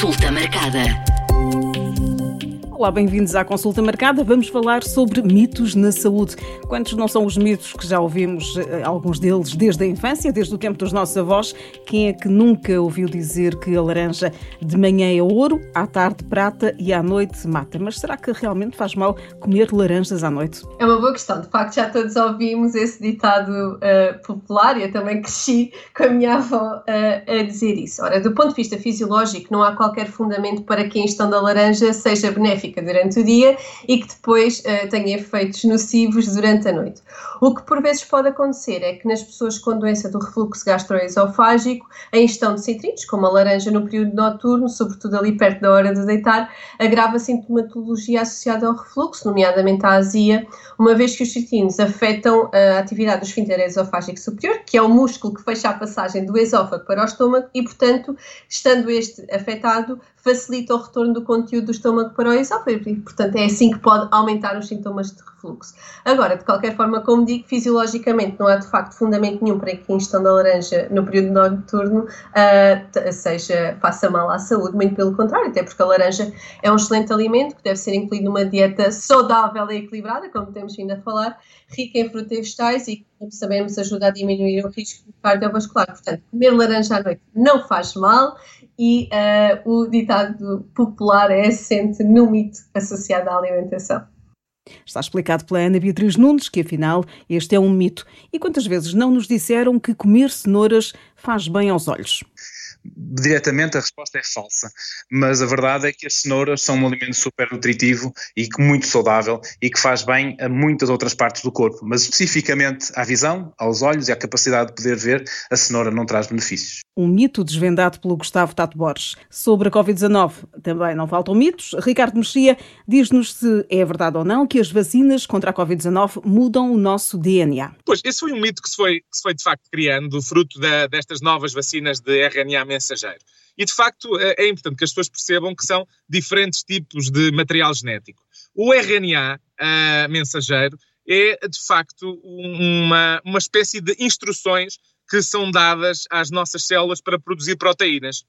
Consulta marcada. Olá, bem-vindos à consulta marcada. Vamos falar sobre mitos na saúde. Quantos não são os mitos que já ouvimos, eh, alguns deles, desde a infância, desde o tempo dos nossos avós? Quem é que nunca ouviu dizer que a laranja de manhã é ouro, à tarde prata e à noite mata? Mas será que realmente faz mal comer laranjas à noite? É uma boa questão. De facto, já todos ouvimos esse ditado uh, popular e eu também cresci com a minha avó uh, a dizer isso. Ora, do ponto de vista fisiológico, não há qualquer fundamento para que a ingestão da laranja seja benéfica durante o dia e que depois uh, tenha efeitos nocivos durante a noite. O que por vezes pode acontecer é que nas pessoas com doença do refluxo gastroesofágico, a ingestão de citrinos, como a laranja no período noturno, sobretudo ali perto da hora de deitar, agrava a sintomatologia associada ao refluxo, nomeadamente a azia, uma vez que os citrinos afetam a atividade do esfíncter esofágico superior, que é o músculo que fecha a passagem do esófago para o estômago e, portanto, estando este afetado, facilita o retorno do conteúdo do estômago para o esófago e, portanto, é assim que pode aumentar os sintomas de refluxo. Agora, de qualquer forma, como digo, fisiologicamente não há de facto fundamento nenhum para que a ingestão da laranja no período noturno uh, seja, faça mal à saúde, muito pelo contrário, até porque a laranja é um excelente alimento que deve ser incluído numa dieta saudável e equilibrada, como temos vindo a falar, rica em frutas vegetais e, como sabemos, ajuda a diminuir o risco cardiovascular. Portanto, comer laranja à noite não faz mal e uh, o ditado popular é assente no mito associado à alimentação. Está explicado pela Ana Beatriz Nunes que, afinal, este é um mito. E quantas vezes não nos disseram que comer cenouras faz bem aos olhos? Diretamente a resposta é falsa, mas a verdade é que as cenouras são um alimento super nutritivo e muito saudável e que faz bem a muitas outras partes do corpo, mas especificamente à visão, aos olhos e à capacidade de poder ver, a cenoura não traz benefícios. Um mito desvendado pelo Gustavo Tato Borges. Sobre a Covid-19 também não faltam mitos. Ricardo Mexia diz-nos se é verdade ou não que as vacinas contra a Covid-19 mudam o nosso DNA. Pois, esse foi um mito que se foi, que se foi de facto criando, fruto da, destas novas vacinas de RNA mensageiro. E de facto é, é importante que as pessoas percebam que são diferentes tipos de material genético. O RNA uh, mensageiro é de facto uma, uma espécie de instruções que são dadas às nossas células para produzir proteínas.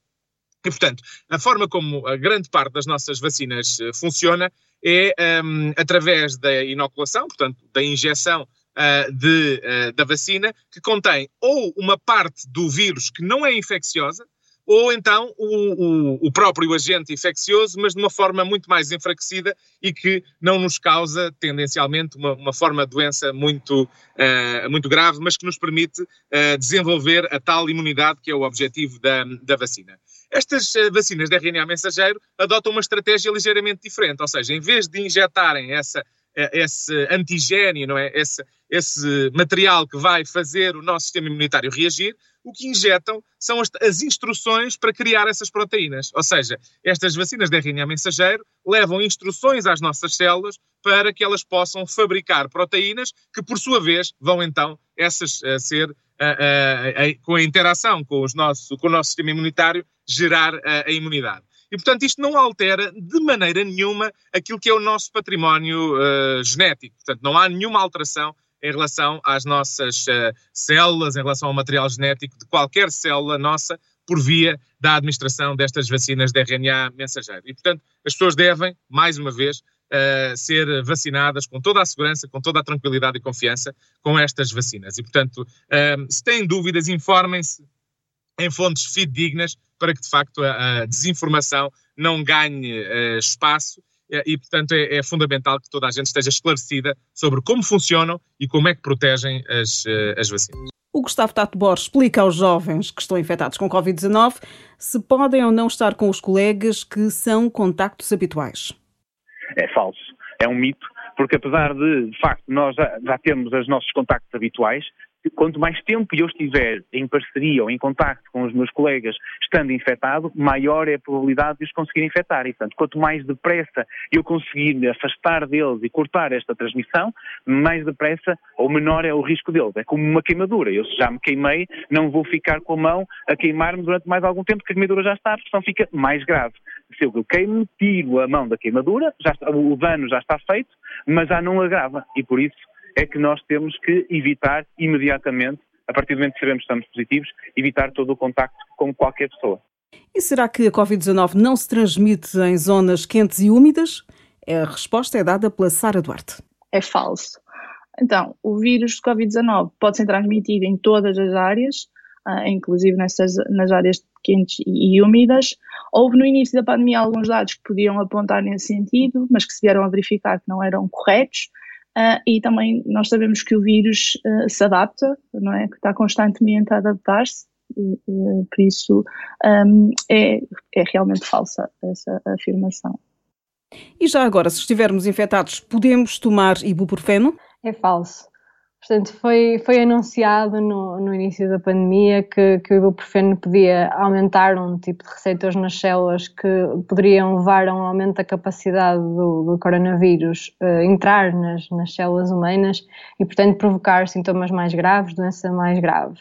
E, portanto, a forma como a grande parte das nossas vacinas uh, funciona é um, através da inoculação, portanto, da injeção uh, de, uh, da vacina, que contém ou uma parte do vírus que não é infecciosa, ou então o, o, o, próprio agente infeccioso, mas de uma forma muito mais enfraquecida e que não nos causa tendencialmente uma, uma forma de doença muito, uh, muito grave, mas que nos permite uh, desenvolver a tal imunidade que é o objetivo da, da vacina. Estas vacinas de RNA mensageiro adotam uma estratégia ligeiramente diferente, ou seja, em vez de injetarem essa esse antigênio, não é? Esse, esse material que vai fazer o nosso sistema imunitário reagir, o que injetam são as, as, instruções para criar essas proteínas. Ou seja, estas vacinas de RNA mensageiro levam instruções às nossas células para que elas possam fabricar proteínas que, por sua vez, vão então essas a ser, a, a, com a interação com, os nosso, com o nosso sistema imunitário, gerar a imunidade. E, portanto, isto não altera de maneira nenhuma aquilo que é o nosso património uh, genético. Portanto, não há nenhuma alteração em relação às nossas uh, células, em relação ao material genético de qualquer célula nossa, por via da administração destas vacinas de RNA mensageiro. E, portanto, as pessoas devem, mais uma vez, uh, ser vacinadas com toda a segurança, com toda a tranquilidade e confiança com estas vacinas. E, portanto, uh, se têm dúvidas, informem-se em fontes fidedignas para que, de facto, a, a desinformação não ganhe espaço é, e, portanto, é, é, fundamental que toda a gente esteja esclarecida sobre como funcionam e como é que protegem as, eh, as vacinas. O Gustavo Tato Borges explica aos jovens que estão infectados com Covid-19 se podem ou não estar com os colegas que são contactos habituais. É falso. É um mito, porque apesar de, de facto, nós já, já termos os nossos contactos habituais, quanto mais tempo eu estiver em parceria ou em contacto com os meus colegas estando infectado, maior é a probabilidade de os conseguir infectar. E, portanto, quanto mais depressa eu conseguir me afastar deles e cortar esta transmissão, mais depressa ou menor é o risco deles. É como uma queimadura. Eu, se já me queimei, não vou ficar com a mão a queimar-me durante mais algum tempo, porque a queimadura já está, a pressão fica mais grave. Se eu queimo, tiro a mão da queimadura, está, o dano já está feito, mas já não agrava. E por isso é que nós temos que evitar imediatamente, a partir do momento que sabemos que estamos positivos, evitar todo o contacto com qualquer pessoa. E será que a Covid-19 não se transmite em zonas quentes e úmidas? A resposta é dada pela Sara Duarte. É falso. Então, o vírus de Covid-19 pode ser transmitido em todas as áreas, uh, inclusive nessas, nas áreas quentes e, e úmidas. Houve no início da pandemia alguns dados que podiam apontar nesse sentido, mas que se vieram a verificar que não eram corretos. Uh, e também nós sabemos que o vírus uh, se adapta, não é? Que está constantemente a adaptar-se, uh, por isso um, é, é realmente falsa essa afirmação. E já agora, se estivermos infectados, podemos tomar ibuprofeno? É falso. Portanto, foi, foi anunciado no, no início da pandemia que, que o ibuprofeno podia aumentar um tipo de receptores nas células que poderiam levar a um aumento da capacidade do, do coronavírus uh, entrar nas, nas células humanas e, portanto, provocar sintomas mais graves, doença mais grave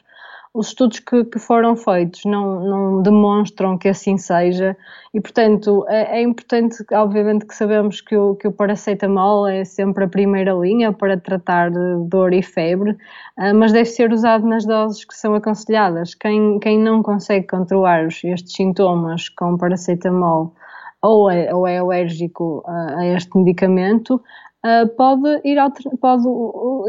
os estudos que, que, foram feitos não, não, demonstram que assim seja e, portanto, é, é, importante, obviamente, que sabemos que o, que o paracetamol é sempre a primeira linha para tratar dor e febre, uh, mas deve ser usado nas doses que são aconselhadas. Quem, quem não consegue controlar estes sintomas com paracetamol ou é, ou é alérgico a, a este medicamento, Uh, pode, ir pode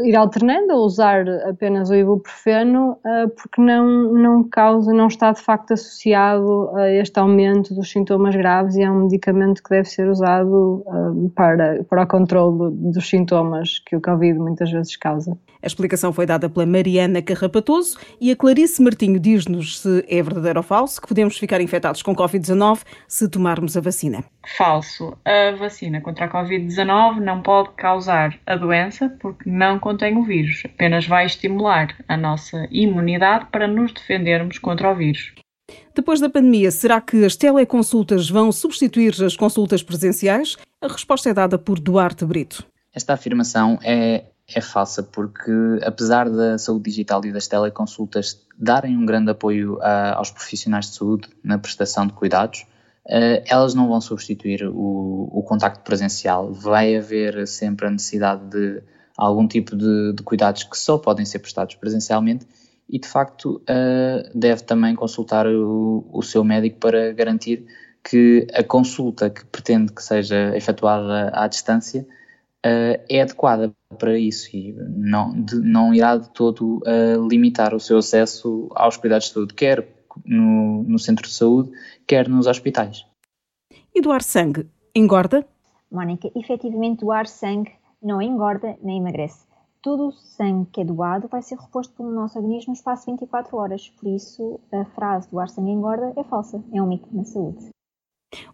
ir alternando ou usar apenas o ibuprofeno uh, porque não, não causa, não está de facto associado a este aumento dos sintomas graves e é um medicamento que deve ser usado uh, para, para o controle dos sintomas que o Covid muitas vezes causa. A explicação foi dada pela Mariana Carrapatoso e a Clarice Martinho diz-nos se é verdadeiro ou falso que podemos ficar infectados com Covid-19 se tomarmos a vacina. Falso. A vacina contra a Covid-19 não pode causar a doença porque não contém o vírus, apenas vai estimular a nossa imunidade para nos defendermos contra o vírus. Depois da pandemia, será que as teleconsultas vão substituir as consultas presenciais? A resposta é dada por Duarte Brito. Esta afirmação é, é falsa porque, apesar da saúde digital e das teleconsultas darem um grande apoio a, aos profissionais de saúde na prestação de cuidados, uh, elas não vão substituir o, o contacto presencial. Vai haver sempre a necessidade de algum tipo de, de cuidados que só podem ser prestados presencialmente e, de facto, uh, deve também consultar o, o seu médico para garantir que a consulta que pretende que seja efetuada à distância uh, é adequada para isso e não, de, não irá de todo limitar o seu acesso aos cuidados de saúde, quer no, no centro de saúde, quer nos hospitais. E doar sangue engorda? Mónica, efetivamente doar sangue não engorda nem emagrece. Todo o sangue que é doado vai ser reposto pelo nosso organismo no espaço de 24 horas. Por isso, a frase doar sangue engorda é falsa, é um mito na saúde.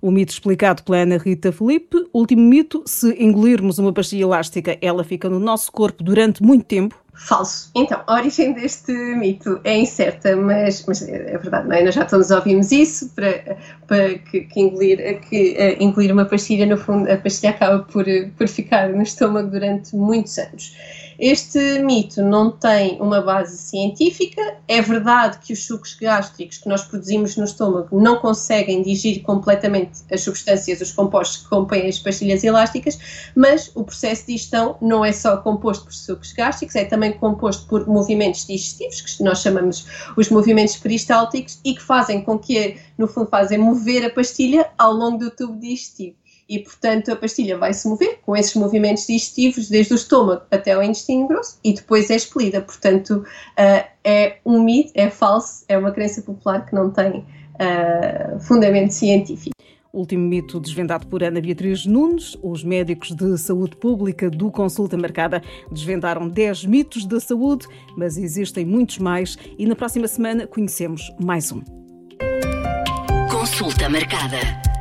O mito explicado pela Ana Rita Felipe. Último mito: se engolirmos uma pastilha elástica, ela fica no nosso corpo durante muito tempo. Falso. Então, a origem deste mito é incerta, mas, mas é verdade, não é? Nós já todos ouvimos isso, para, para que, que, engolir, que uh, engolir uma pastilha, no fundo, a pastilha acaba por, por ficar no estômago durante muitos anos. Este mito não tem uma base científica. É verdade que os sucos gástricos que nós produzimos no estômago não conseguem digerir completamente as substâncias, os compostos que compõem as pastilhas elásticas, mas o processo de digestão não é só composto por sucos gástricos, é também composto por movimentos digestivos, que nós chamamos os movimentos peristálticos, e que fazem com que, no fundo, fazem mover a pastilha ao longo do tubo digestivo e, portanto, a pastilha vai se mover com esses movimentos digestivos desde o estômago até o intestino grosso e depois é expelida. Portanto, uh, é um mito, é falso, é uma crença popular que não tem uh, fundamento científico. Último mito desvendado por Ana Beatriz Nunes. Os médicos de saúde pública do Consulta Marcada desvendaram 10 mitos da saúde, mas existem muitos mais e na próxima semana conhecemos mais um. Consulta Marcada.